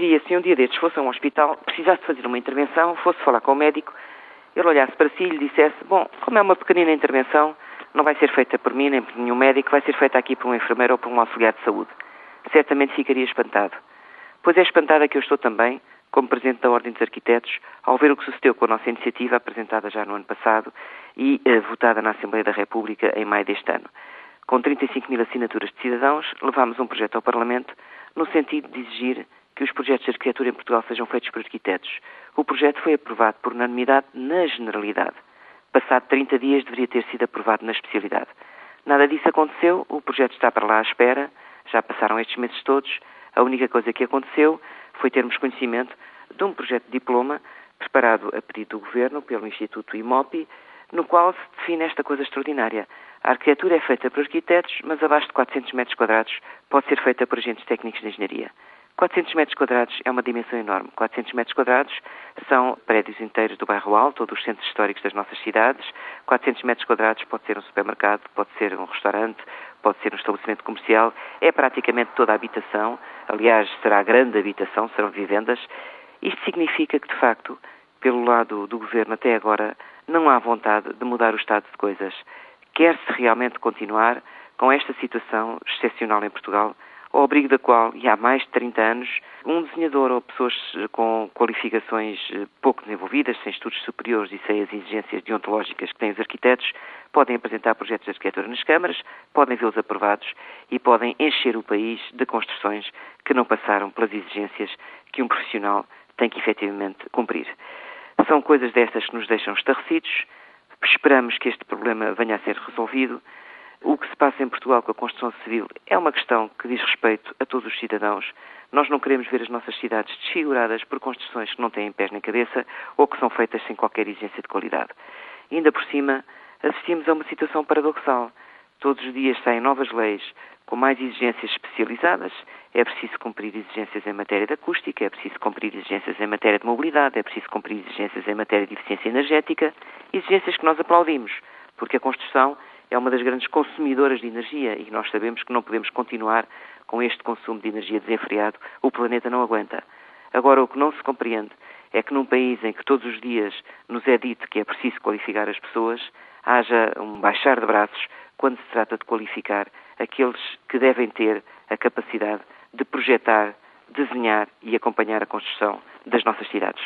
queria, se um dia destes fosse a um hospital, precisasse fazer uma intervenção, fosse falar com o médico, ele olhasse para si e lhe dissesse: Bom, como é uma pequenina intervenção, não vai ser feita por mim nem por nenhum médico, vai ser feita aqui por um enfermeiro ou por um auxiliar de saúde. Certamente ficaria espantado. Pois é espantada que eu estou também, como Presidente da Ordem dos Arquitetos, ao ver o que sucedeu com a nossa iniciativa, apresentada já no ano passado e eh, votada na Assembleia da República em maio deste ano. Com 35 mil assinaturas de cidadãos, levámos um projeto ao Parlamento no sentido de exigir que os projetos de arquitetura em Portugal sejam feitos por arquitetos. O projeto foi aprovado por unanimidade na generalidade. Passado 30 dias deveria ter sido aprovado na especialidade. Nada disso aconteceu, o projeto está para lá à espera, já passaram estes meses todos. A única coisa que aconteceu foi termos conhecimento de um projeto de diploma preparado a pedido do Governo pelo Instituto IMOPI, no qual se define esta coisa extraordinária. A arquitetura é feita por arquitetos, mas abaixo de 400 metros quadrados pode ser feita por agentes técnicos de engenharia. 400 metros quadrados é uma dimensão enorme. 400 metros quadrados são prédios inteiros do bairro Alto ou dos centros históricos das nossas cidades. 400 metros quadrados pode ser um supermercado, pode ser um restaurante, pode ser um estabelecimento comercial. É praticamente toda a habitação. Aliás, será grande habitação, serão vivendas. Isto significa que, de facto, pelo lado do governo até agora, não há vontade de mudar o estado de coisas. Quer-se realmente continuar com esta situação excepcional em Portugal? ao abrigo da qual, e há mais de 30 anos, um desenhador ou pessoas com qualificações eh, pouco desenvolvidas, sem estudos superiores e sem as exigências deontológicas que têm os arquitetos, podem apresentar projetos de arquitetura nas câmaras, podem vê-los aprovados e podem encher o país de construções que não passaram pelas exigências que um profissional tem que efetivamente cumprir. São coisas destas que nos deixam estarrecidos. Esperamos que este problema venha a ser resolvido. O que se passa em Portugal com a construção civil é uma questão que diz respeito a todos os cidadãos. Nós não queremos ver as nossas cidades desfiguradas por construções que não têm pés nem cabeça ou que são feitas sem qualquer exigência de qualidade. E ainda por cima, assistimos a uma situação paradoxal. Todos os dias saem novas leis com mais exigências especializadas. É preciso cumprir exigências em matéria de acústica, é preciso cumprir exigências em matéria de mobilidade, é preciso cumprir exigências em matéria de eficiência energética, exigências que nós aplaudimos, porque a construção é uma das grandes consumidoras de energia e nós sabemos que não podemos continuar com este consumo de energia desenfreado. O planeta não aguenta. Agora, o que não se compreende é que num país em que todos os dias nos é dito que é preciso qualificar as pessoas, haja um baixar de braços quando se trata de qualificar aqueles que devem ter a capacidade de projetar, desenhar e acompanhar a construção das nossas cidades.